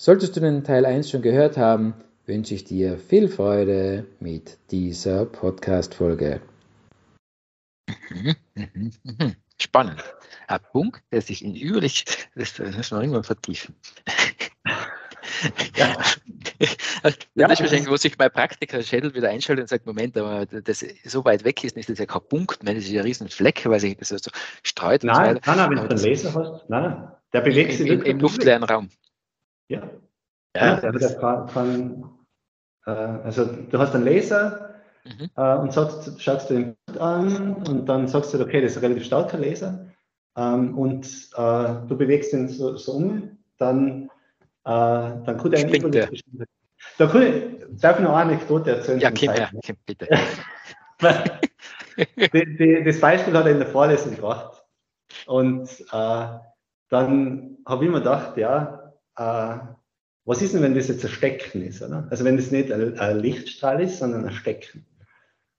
Solltest du den Teil 1 schon gehört haben, wünsche ich dir viel Freude mit dieser Podcast-Folge. Spannend. Ein Punkt, der sich in üblich, das müssen wir irgendwann vertiefen. ja. Das ja, ist wahrscheinlich, wo sich mein Praktiker Schädel wieder einschaltet und sagt, Moment, aber das so weit weg ist, ist das ja kein Punkt, das ist ja ein riesen Fleck, weil sich das so streut. Nein, und so nein, nein, wenn du einen Laser hast, nein, der bewegt sich im, im luftleeren Raum. Ja. ja, ja der kann, kann äh, also du hast einen Laser mhm. äh, und sagst, schaust du den an und dann sagst du, okay, das ist ein relativ starker Laser ähm, und äh, du bewegst ihn so, so um, dann, äh, dann kann der Springt der. Da kann ich, darf ich noch eine Anekdote erzählen? Ja, Kim, ja, Kim, bitte. die, die, das Beispiel hat er in der Vorlesung gebracht. Und äh, dann habe ich mir gedacht, ja, äh, was ist denn, wenn das jetzt ein Stecken ist? Oder? Also wenn das nicht ein, ein, Lichtstrahl ist, sondern ein Stecken.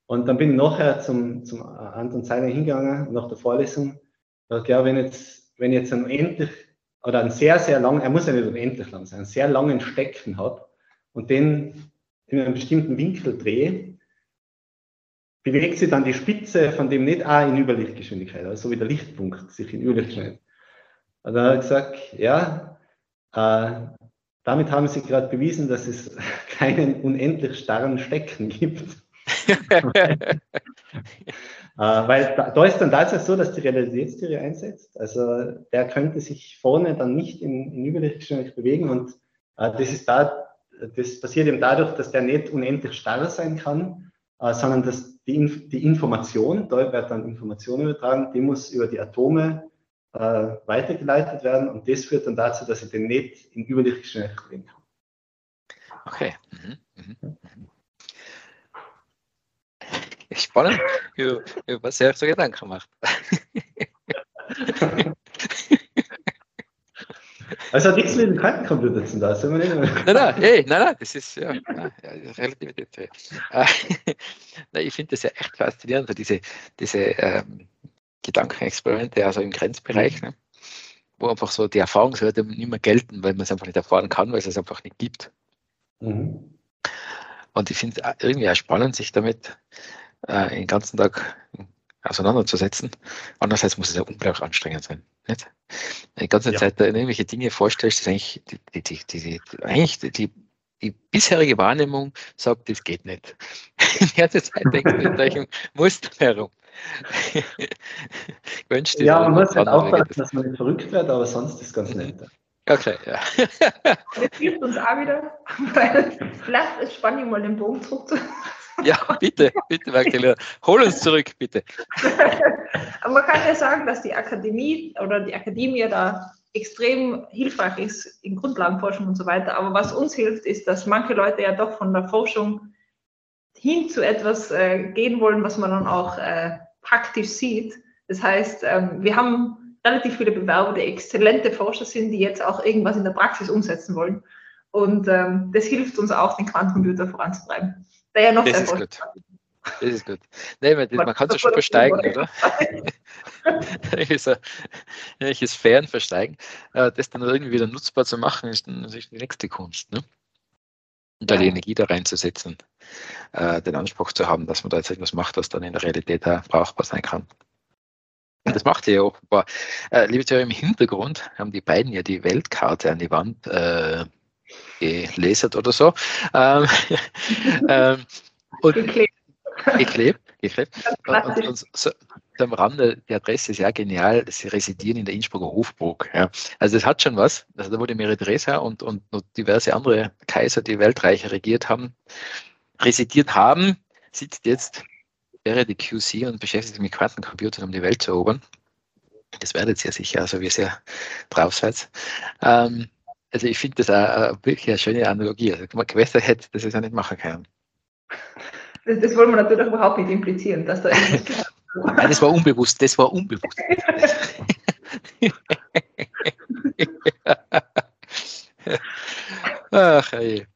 Und dann bin ich nachher zum, zum Anton Zeiner hingegangen, nach der Vorlesung. Da ja, wenn jetzt, wenn ich jetzt einen unendlich oder einen sehr, sehr langen, er muss ja nicht unendlich lang sein, einen sehr langen Stecken habe und den in einem bestimmten Winkel drehe, bewegt sich dann die Spitze von dem nicht auch in Überlichtgeschwindigkeit, also so wie der Lichtpunkt sich in Überlichtgeschwindigkeit. Und dann hat er gesagt, ja, damit haben Sie gerade bewiesen, dass es keinen unendlich starren Stecken gibt. äh, weil da, da, ist dann tatsächlich so, dass die Realitätstheorie einsetzt. Also der könnte sich vorne dann nicht in, in Überlichtgeschwindigkeit bewegen und äh, das ist da, das passiert eben dadurch, dass der nicht unendlich starr sein kann, äh, sondern dass die, die Information, da wird dann Information übertragen, die muss über die Atome äh, weitergeleitet werden und das führt dann dazu, dass ich den nicht in Überlichtgeschwindigkeit drehen kann. Okay. Mhm. Mhm. Spannend, über, über was ihr euch so Gedanken gemacht. Also hat nichts mit dem Quantencomputer zu tun, das nein, nein, hey, nein, nein, das ist ja, ja, ja Relativität. ich finde das ja echt faszinierend, diese, diese ähm, Gedankenexperimente, also im Grenzbereich, mhm. ne? wo einfach so die Erfahrungswerte nicht mehr gelten, weil man es einfach nicht erfahren kann, weil es es einfach nicht gibt. Mhm. Und ich finde es irgendwie auch spannend, sich damit äh, den ganzen Tag auseinanderzusetzen. Andererseits muss es ja unglaublich anstrengend sein. Nicht? Die ganze ja. Zeit da irgendwelche Dinge vorstellst, ist eigentlich die, die, die, die, eigentlich die, die bisherige Wahrnehmung sagt, das geht nicht. Die ganze Zeit denkst du in solchen Mustern herum. ja, man muss halt aufpassen, dass man nicht verrückt wird, aber sonst ist es ganz nett. Okay, ja. Das hilft uns auch wieder, weil vielleicht ist spannend, mal den Bogen zurück Ja, bitte, bitte, Magdalena. Hol uns zurück, bitte. Aber man kann ja sagen, dass die Akademie oder die Akademie da extrem hilfreich ist in Grundlagenforschung und so weiter. Aber was uns hilft, ist, dass manche Leute ja doch von der Forschung hin zu etwas äh, gehen wollen, was man dann auch äh, praktisch sieht. Das heißt, ähm, wir haben relativ viele Bewerber, die exzellente Forscher sind, die jetzt auch irgendwas in der Praxis umsetzen wollen. Und ähm, das hilft uns auch, den Quantencomputer voranzutreiben. Der ja noch das sehr ist gut. Das ist gut. Nee, man, man kann es ja schon versteigen, oder? Welche Sphären versteigen. Äh, das dann irgendwie wieder nutzbar zu machen, ist dann natürlich die nächste Kunst. Ne? Und da die Energie da reinzusetzen, äh, den Anspruch zu haben, dass man da jetzt etwas macht, was dann in der Realität auch brauchbar sein kann. Und das macht ihr ja offenbar. Äh, liebe Zuhörer, im Hintergrund haben die beiden ja die Weltkarte an die Wand äh, gelasert oder so. Ähm, ähm, und geklebt. Geklebt, geklebt. Und, und so, am Rande, die Adresse ist ja genial, sie residieren in der Innsbrucker Hofburg. Ja. Also das hat schon was. Also da wurde Mary Teresa und, und, diverse andere Kaiser, die Weltreiche regiert haben, residiert haben, sitzt jetzt, wäre die QC und beschäftigt sich mit Quantencomputern, um die Welt zu erobern. Das werdet ihr sicher, also wie sehr drauf seid. Ähm, also ich finde das auch, wirklich eine schöne Analogie. Also man gewässer hätte das ist ja nicht machen können. Das, das wollen wir natürlich überhaupt nicht implizieren, dass da irgendwas Nein, das war unbewusst, das war unbewusst. Ach, ey.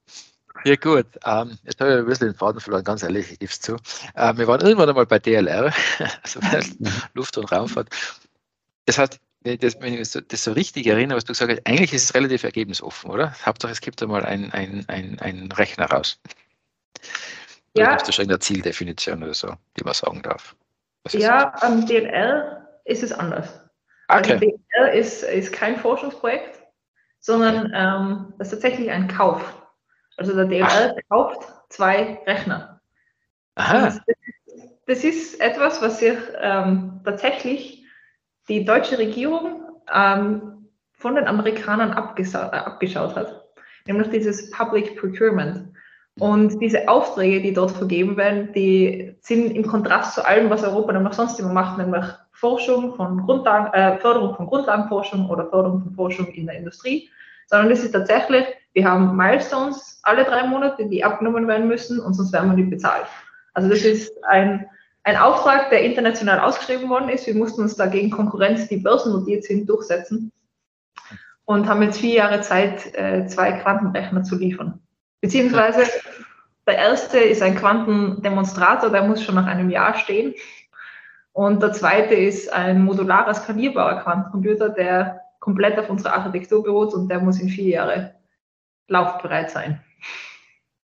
Ja gut, ähm, jetzt habe ich ein bisschen den Faden verloren, ganz ehrlich, ich gebe es zu. Ähm, wir waren irgendwann einmal bei DLR, also bei Luft- und Raumfahrt. Das heißt, wenn ich, das, wenn ich das so richtig erinnere, was du gesagt hast, eigentlich ist es relativ ergebnisoffen, oder? Hauptsache, es gibt einmal einen ein, ein Rechner raus. Oder Ja. gibt es schon eine Zieldefinition oder so, die man sagen darf? Ja, am DLR ist es anders. Also Okay. DLR ist, ist kein Forschungsprojekt, sondern ähm, das ist tatsächlich ein Kauf. Also der DLR kauft zwei Rechner. Aha, Das, das ist etwas, was sich ähm, tatsächlich die deutsche Regierung ähm, von den Amerikanern äh, abgeschaut hat, nämlich dieses Public Procurement. Und diese Aufträge, die dort vergeben werden, die sind im Kontrast zu allem, was Europa nämlich sonst immer macht, nämlich Forschung von Grundlagen, äh, Förderung von Grundlagenforschung oder Förderung von Forschung in der Industrie, sondern das ist tatsächlich, wir haben Milestones alle drei Monate, die abgenommen werden müssen und sonst werden wir nicht bezahlt. Also das ist ein, ein Auftrag, der international ausgeschrieben worden ist. Wir mussten uns dagegen Konkurrenz, die börsennotiert sind, durchsetzen und haben jetzt vier Jahre Zeit, äh, zwei Quantenrechner zu liefern. Beziehungsweise der erste ist ein Quantendemonstrator, der muss schon nach einem Jahr stehen. Und der zweite ist ein modularer, skalierbarer Quantencomputer, der komplett auf unserer Architektur beruht und der muss in vier Jahre laufbereit sein.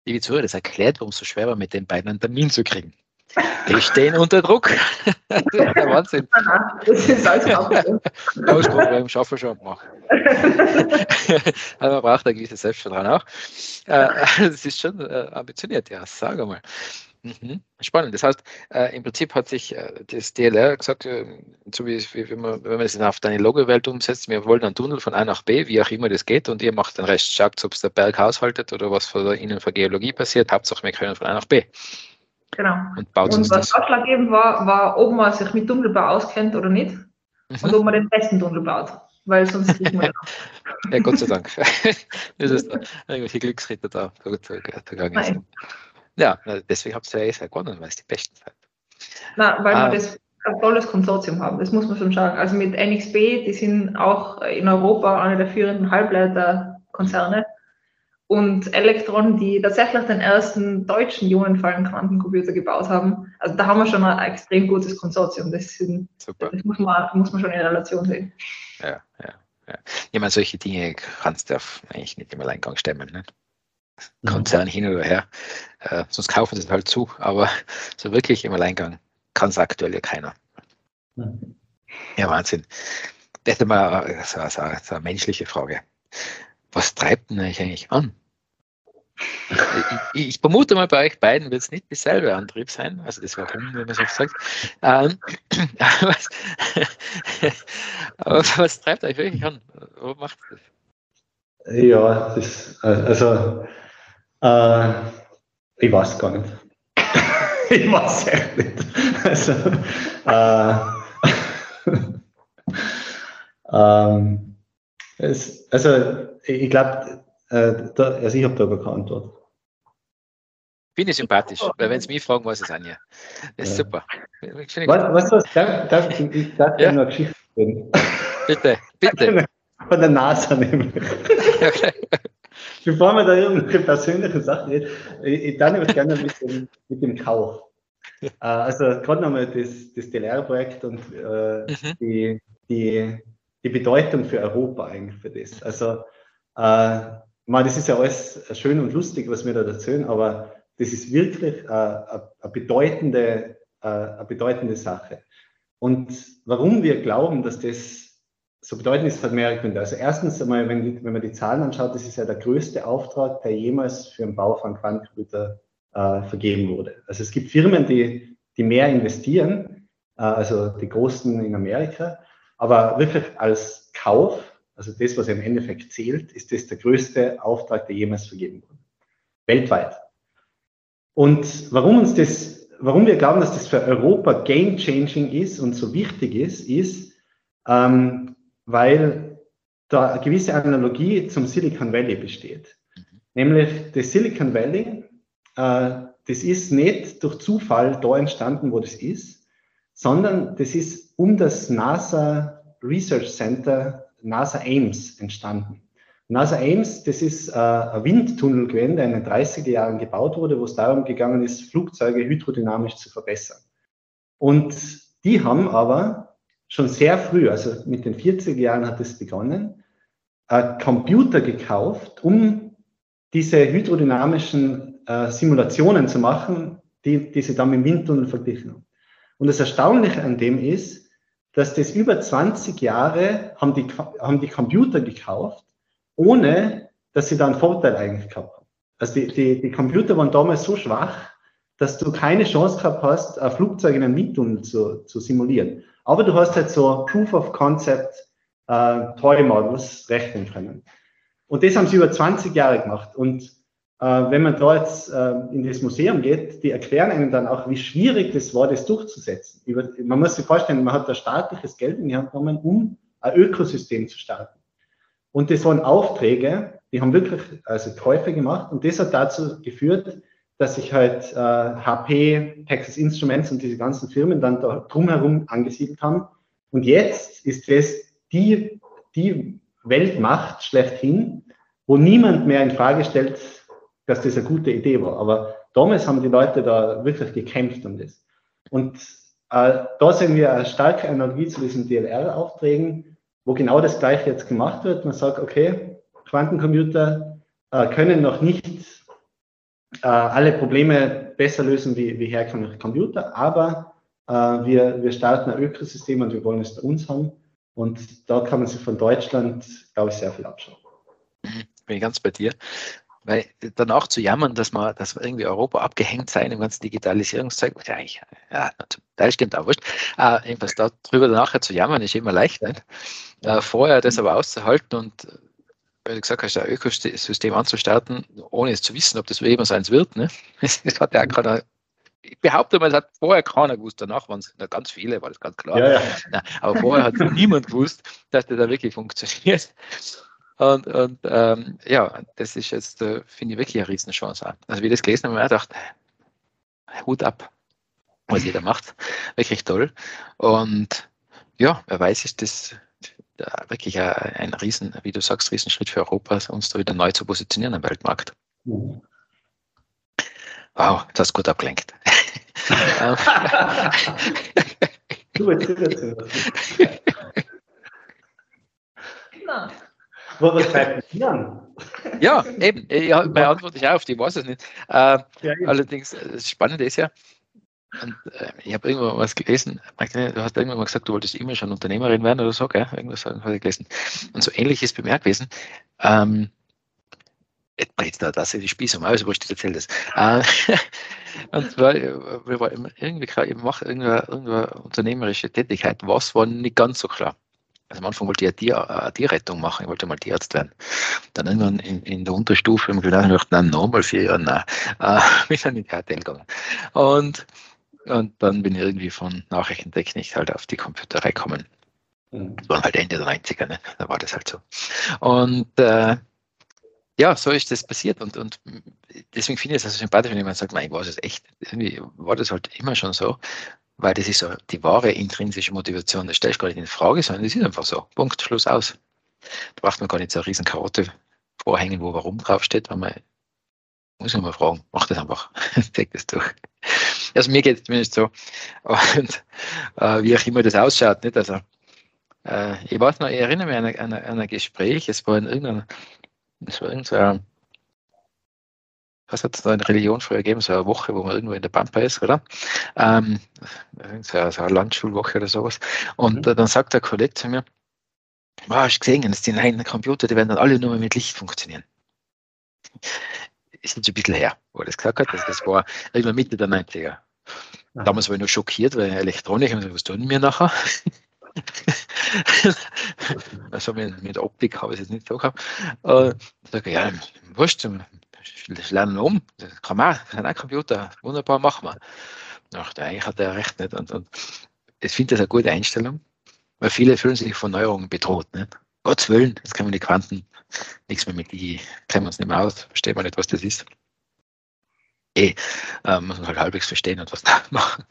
liebe Zuhörer, das erklärt, warum es so schwer war, mit den beiden einen Termin zu kriegen. Die stehen unter Druck. das ist der Wahnsinn. Das ist also auch Ausprobieren, schaffen schon machen. also man braucht ein gewisses Selbstvertrauen auch. Äh, Das ist schon äh, ambitioniert, ja, sage mal. Mhm. Spannend. Das heißt, äh, im Prinzip hat sich äh, das DLR gesagt, äh, so wie, wie wenn, man, wenn man es auf deine Logo-Welt umsetzt, wir wollen einen Tunnel von A nach B, wie auch immer das geht, und ihr macht den Rest. Schaut, ob es der Berg haushaltet oder was für Ihnen für Geologie passiert. Hauptsache, wir können von A nach B Genau. und baut Und was ausschlaggebend war, war, ob man sich mit Tunnelbau auskennt oder nicht und Mhm. ob man den besten Tunnel baut. Weil sonst liegt man Ja, Gott sei Dank. das ist da irgendwelche Glücksritter da, sind. Ja, deswegen habt ihr ja eh sehr gewonnen, weil es die Besten seid. Na, weil Ah. wir das ein tolles Konsortium haben, das muss man schon sagen. Also mit NXP, die sind auch in Europa eine der führenden Halbleiterkonzerne. Und Elektron, die tatsächlich den ersten deutschen ionenfallen Quantencomputer gebaut haben. Also da haben wir schon ein extrem gutes Konsortium. Das, sind, Super. das muss, man, muss man schon in Relation sehen. Ja, ja, ja. Ich meine, solche Dinge kannst du eigentlich nicht im Alleingang stemmen. Ne? Konzern hin oder her. Äh, sonst kaufen sie es halt zu, aber so wirklich im Alleingang kann es aktuell ja keiner. Ja, Wahnsinn. Das ist mal äh, so, so, so eine menschliche Frage. Was treibt denn euch eigentlich an? Ich, ich vermute mal, bei euch beiden wird es nicht dasselbe Antrieb sein. Also das Warum, wenn man so sagt. Ähm, was, aber was treibt euch wirklich an? Warum macht das? Ja, das also, äh, ich weiß gar nicht. ich weiß echt nicht. Also, äh, ähm, es, also, ich glaube, äh, da, also ich habe da gar keine Antwort. Finde ich sympathisch, weil wenn sie mich fragen, weiß ich es nicht. Das ist Ja. super. Ich gut. Was, was, darf, darf, ich ich darf Ja. eine Geschichte erzählen. Bitte, bitte. Von der NASA nämlich. Okay. Bevor wir da irgendwelche persönliche Sachen reden, ich, ich dann nämlich gerne mit dem, mit dem Kauf. Äh, also gerade nochmal das, das DLR-Projekt und äh, Mhm. die, die, die Bedeutung für Europa eigentlich für das. Also äh, man, das ist ja alles schön und lustig, was wir da erzählen, aber das ist wirklich eine, eine, bedeutende, eine bedeutende Sache. Und warum wir glauben, dass das so bedeutend ist, hat mehrere Gründe. Also erstens einmal, wenn, wenn man die Zahlen anschaut, das ist ja der größte Auftrag, der jemals für den Bau von Quantencomputer äh, vergeben wurde. Also es gibt Firmen, die, die mehr investieren, äh, also die großen in Amerika, aber wirklich als Kauf, also das, was im Endeffekt zählt, ist das der größte Auftrag, der jemals vergeben wurde. Weltweit. Und warum uns das, warum wir glauben, dass das für Europa game changing ist und so wichtig ist, ist, ähm, weil da eine gewisse Analogie zum Silicon Valley besteht. Nämlich das Silicon Valley, äh, das ist nicht durch Zufall da entstanden, wo das ist, sondern das ist um das NASA Research Center, NASA Ames, entstanden. NASA Ames, das ist äh, ein Windtunnel gewesen, der in den 30er Jahren gebaut wurde, wo es darum gegangen ist, Flugzeuge hydrodynamisch zu verbessern. Und die haben aber schon sehr früh, also mit den 40er Jahren hat es begonnen, äh, Computer gekauft, um diese hydrodynamischen äh, Simulationen zu machen, die, die sie dann mit dem Windtunnel verglichen haben. Und das Erstaunliche an dem ist, dass das über 20 Jahre haben die, haben die Computer gekauft, ohne dass sie da einen Vorteil eigentlich gehabt haben. Also die, die, die Computer waren damals so schwach, dass du keine Chance gehabt hast, ein Flugzeug in einem Windtunnel zu, zu simulieren. Aber du hast halt so Proof of Concept äh, Toy Models rechnen können. Und das haben sie über 20 Jahre gemacht. Und wenn man da jetzt äh, in das Museum geht, die erklären einem dann auch, wie schwierig das war, das durchzusetzen. Man muss sich vorstellen, man hat da staatliches Geld in die Hand genommen, um ein Ökosystem zu starten. Und das waren Aufträge, die haben wirklich also Käufe gemacht und das hat dazu geführt, dass sich halt äh, HP, Texas Instruments und diese ganzen Firmen dann da drumherum angesiedelt haben. Und jetzt ist das die, die Weltmacht schlechthin, wo niemand mehr in Frage stellt, dass das eine gute Idee war. Aber damals haben die Leute da wirklich gekämpft um das. Und äh, da sehen wir eine starke Energie zu diesen DLR-Aufträgen, wo genau das Gleiche jetzt gemacht wird. Man sagt, okay, Quantencomputer äh, können noch nicht äh, alle Probleme besser lösen wie, wie herkömmliche Computer, aber äh, wir, wir starten ein Ökosystem und wir wollen es bei uns haben. Und da kann man sich von Deutschland, glaube ich, sehr viel abschauen. Mhm, bin ich ganz bei dir. Weil danach zu jammern, dass man, dass wir irgendwie Europa abgehängt sein im ganzen Digitalisierungszeug, ja, ich, ja, Teil stimmt auch wurscht. Äh, jedenfalls darüber nachher zu jammern, ist immer leicht. Nicht? Äh, vorher das aber auszuhalten und weil du gesagt hast, ein Ökosystem anzustarten, ohne es zu wissen, ob das jemals eins wird. Ne? Das hat ja keiner, ich behaupte mal, es hat vorher keiner gewusst, danach waren es ganz viele, war das ganz klar. Ja, ja. Nein, aber vorher hat niemand gewusst, dass das da wirklich funktioniert. Und, und ähm, ja, das ist jetzt, äh, finde ich, wirklich eine Riesenchance. Also, wie ich das gelesen habe, habe ich gedacht, Hut ab, was jeder macht. Wirklich toll. Und ja, wer weiß, ist das wirklich ein, ein Riesen, wie du sagst, Riesenschritt für Europa, uns da wieder neu zu positionieren am Weltmarkt. Mhm. Wow, das hast gut abgelenkt. du Na. Was treibt mich an? Ja, eben. Ja, meine Antwort ist auch auf die, weiß es nicht. Äh, ja, allerdings, das Spannende ist ja, und, äh, ich habe irgendwo was gelesen, du hast irgendwann mal gesagt, du wolltest immer schon Unternehmerin werden oder so, gell? Irgendwas habe ich gelesen. Und so ähnlich ist bemerkt gewesen. Ähm, jetzt da, das ist die Spieß um alles, wo ich dir erzähle das. Äh, und weil, wir waren irgendwie klar, ich mache irgendeine, irgendeine unternehmerische Tätigkeit, was war nicht ganz so klar. Also am Anfang wollte ich eine, Tierrettung machen, ich wollte mal Tierarzt werden. Dann irgendwann in, in der Unterstufe habe ich gedacht, nein, nochmal vier Jahre, nein. Äh, bin dann in die HTL gegangen. Und und dann bin ich irgendwie von Nachrichtentechnik halt auf die Computerei gekommen. Mhm. Das war halt Ende der 90er, ne? da war das halt so. Und äh, ja, so ist das passiert. Und, und deswegen finde ich es also sympathisch, wenn jemand sagt, mein, ich weiß es echt. Irgendwie war das halt immer schon so, weil das ist so die wahre intrinsische Motivation. Das stelle ich gar nicht in Frage, sondern das ist einfach so. Punkt, Schluss aus. Da braucht man gar nicht so eine riesen Karotte vorhängen, wo warum draufsteht, weil man muss ich mal fragen, mach das einfach, zeig das durch. Also mir geht es zumindest so. Und äh, wie auch immer das ausschaut, nicht? Also äh, ich weiß noch, ich erinnere mich an ein, an, an ein Gespräch, es war in irgendeiner, es war irgendein, was hat es da in Religion früher gegeben, so eine Woche, wo man irgendwo in der Pampa ist, oder? Ähm, so, eine, so eine Landschulwoche oder sowas. Und mhm. dann sagt der Kollege zu mir, wow, hast du gesehen, dass die neuen Computer, die werden dann alle nur mit Licht funktionieren ist jetzt ein bisschen her, wo er das gesagt hat. Also das war irgendwann Mitte der 90er. Damals war ich noch schockiert, weil Elektronik, was tun wir nachher? also mit, mit Optik habe ich es jetzt nicht so gehabt. Äh, ich sage, ja, wurscht, das um. Das kann man auch, kann auch Computer. Wunderbar, machen wir. Ach, eigentlich hat er recht nicht. Und, und ich finde das eine gute Einstellung, weil viele fühlen sich von Neuerungen bedroht. Nicht? Gottes Willen, jetzt können wir die Quanten, nichts mehr mit die, kennen wir uns nicht mehr aus, verstehen wir nicht, was das ist. Eh, äh, muss man halt halbwegs verstehen und was da machen.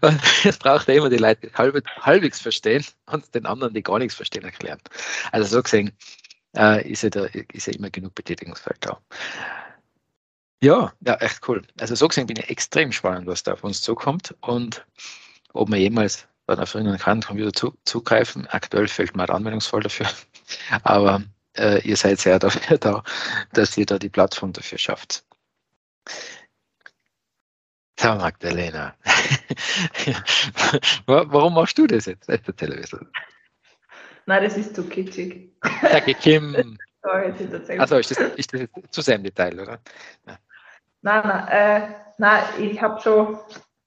Und jetzt braucht er immer die Leute halb, halbwegs verstehen und den anderen, die gar nichts verstehen, erklären. Also so gesehen äh, ist, ja da, ist ja immer genug Betätigungsfeld da. Ja, ja, echt cool. Also so gesehen bin ich extrem spannend, was da auf uns zukommt und ob wir jemals bei einer früheren Computer zu, zugreifen. Aktuell fällt mir der Anwendungsfall dafür. Aber äh, ihr seid sehr dafür da, dass ihr da die Plattform dafür schafft. So, Magdalena. Warum machst du das jetzt? Erzähl ein Nein, das ist zu kitschig. Danke, Kim. Also ist das, ist das zu sehr im Detail, oder? Nein, nein, äh, nein ich habe schon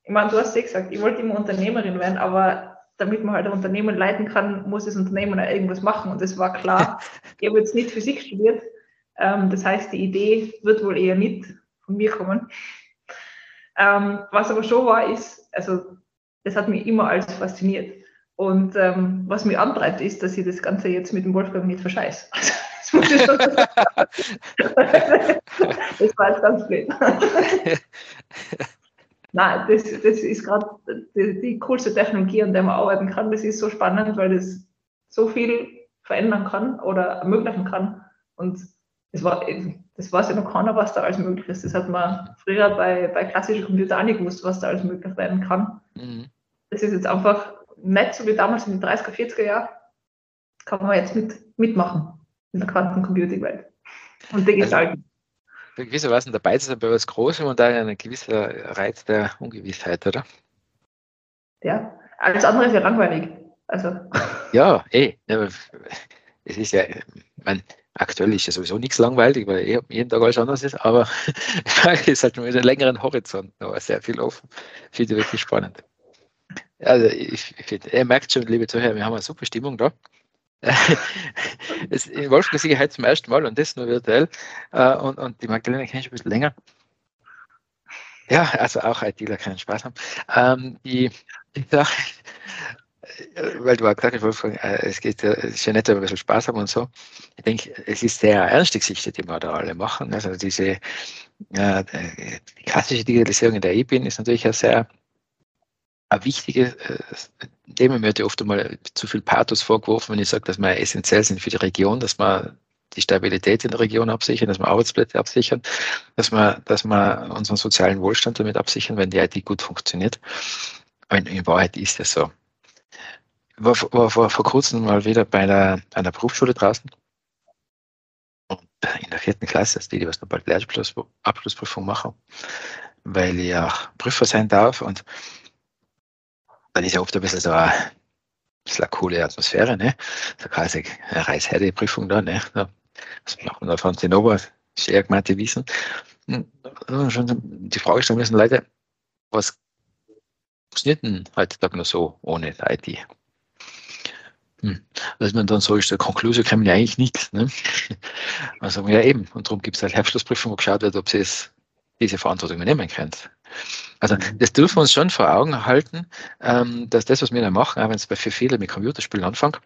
ich meine, du hast ja gesagt, ich wollte immer Unternehmerin werden, aber damit man halt ein Unternehmen leiten kann, muss das Unternehmen auch irgendwas machen. Und das war klar. ich habe jetzt nicht Physik studiert. Ähm, das heißt, die Idee wird wohl eher nicht von mir kommen. Ähm, was aber schon war, ist, also das hat mich immer alles fasziniert. Und ähm, was mich antreibt, ist, dass ich das Ganze jetzt mit dem Wolfgang nicht verscheiße. Sagen. das war jetzt ganz blöd. Nein, das, das ist gerade die, die, coolste Technologie, an der man arbeiten kann. Das ist so spannend, weil das so viel verändern kann oder ermöglichen kann. Und das, war, das weiß ja noch keiner, was da alles möglich ist. Das hat man früher bei, bei klassischen Computern auch nicht gewusst, was da alles möglich werden kann. Mhm. Das ist jetzt einfach nicht so wie damals in den 30er, 40er Jahren. Kann man jetzt mit, mitmachen in der Quantencomputing-Welt und digital. Also, gewissermaßen dabei zu sein bei was Großem und da ein gewisser Reiz der Ungewissheit, oder? Ja, alles andere ist ja langweilig. Also. Ja, eh. es ist ja, mein, aktuell ist ja sowieso nichts langweilig, weil eh jeden Tag alles anders ist, aber Frage ist halt mit einem längeren Horizont noch sehr viel offen. Finde ich wirklich spannend. Also ich, ich finde, ihr merkt schon, liebe Zuhörer, wir haben eine super Stimmung da. In Wolfgang sehe ich heute zum ersten Mal und das nur virtuell. Äh, und, und die Magdalena kenne ich ein bisschen länger. Ja, also auch ITler können Spaß haben. Ähm, die, die Sache, weil du auch gesagt hast, Wolfgang, äh, es geht ja, ja nett, wenn wir ein bisschen Spaß haben und so. Ich denke, es ist sehr ernste Geschichte, die wir da alle machen. Also diese äh, die klassische Digitalisierung in der E-Bin ist natürlich ja sehr ein wichtiges äh, Thema. Mir wird ja oft einmal zu viel Pathos vorgeworfen, wenn ich sage, dass wir essentiell sind für die Region, dass wir die Stabilität in der Region absichern, dass wir Arbeitsplätze absichern, dass wir, dass wir unseren sozialen Wohlstand damit absichern, wenn die IT gut funktioniert. Aber in, Wahrheit ist das so. Ich war, war, war vor kurzem mal wieder bei einer, einer Berufsschule draußen und in der vierten Klasse, also die, die was noch bald Lehrabschlussprüfung machen, weil ich auch Prüfer sein darf und dann ist ja oft ein bisschen so eine, ein bisschen eine coole Atmosphäre, ne? So quasi eine Reichsherde-Prüfung da, ne? Was macht man da von Zinnober? Sehr gemeinte Wiesen. Schon die Frage stellen müssen, Leute, was funktioniert denn heutzutage noch so ohne IT? Hm. Was man dann so ist, der Konklusion kann man ja eigentlich nichts. Ne? Also ja eben, und darum gibt es halt Herbstschlussprüfung, wo geschaut wird, ob sie es, diese Verantwortung übernehmen können. Also mhm. das dürfen wir uns schon vor Augen halten, ähm, dass das, was wir da machen, auch wenn es bei für viele mit Computerspielen anfängt,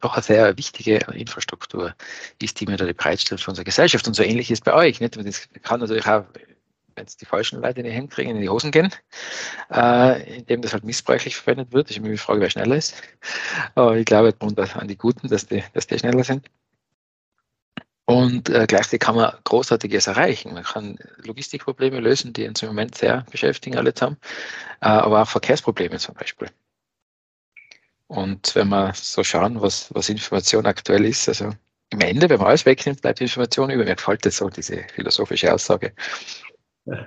doch eine sehr wichtige Infrastruktur ist, die wir da bereitstellen für unsere Gesellschaft. Und so ähnlich ist bei euch. Nicht? Das kann natürlich auch, wenn es die falschen Leute in die Hände kriegen, in die Hosen gehen, äh, indem das halt missbräuchlich verwendet wird. Ich habe mir die Frage, wer schneller ist. Aber ich glaube an die Guten, dass die, dass die schneller sind. Und äh, gleichzeitig kann man Großartiges erreichen. Man kann Logistikprobleme lösen, die uns im Moment sehr beschäftigen, alle zusammen, äh, aber auch Verkehrsprobleme zum Beispiel. Und wenn wir so schauen, was, was Information aktuell ist, also am Ende, wenn man alles wegnimmt, bleibt Information über. Mir gefällt das so, diese philosophische Aussage. und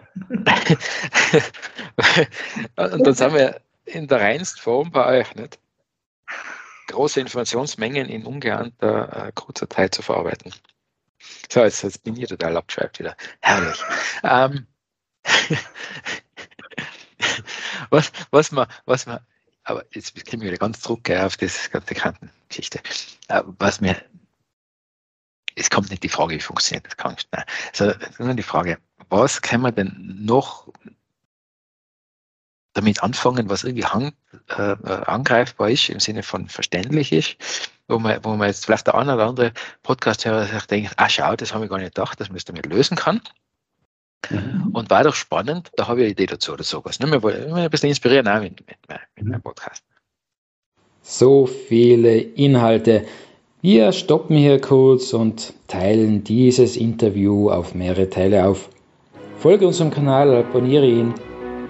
dann sind wir in der reinsten Form bei euch, nicht? Große Informationsmengen in ungeahnter äh, kurzer Zeit zu verarbeiten. So, jetzt, jetzt bin ich total abgeschweift wieder. Herrlich. Ähm, was, was man, was man, aber jetzt kriegen wir wieder ganz zurück auf das ganze Kantengeschichte. Äh, was mir, es kommt nicht die Frage, wie funktioniert das Krankenhaus, nein, sondern die Frage, was kann man denn noch damit anfangen, was irgendwie hang, äh, angreifbar ist, im Sinne von verständlich ist, wo man, wo man jetzt vielleicht der eine oder andere Podcast-Hörer sich denkt, ah schau, das habe ich gar nicht gedacht, dass man es damit lösen kann. Mhm. Und war doch spannend, da habe ich eine Idee dazu oder sowas. Ne? Wir wollen ein bisschen inspirieren auch mit, mit, mit meinem Podcast. So viele Inhalte. Wir stoppen hier kurz und teilen dieses Interview auf mehrere Teile auf. Folge unserem Kanal, abonniere ihn,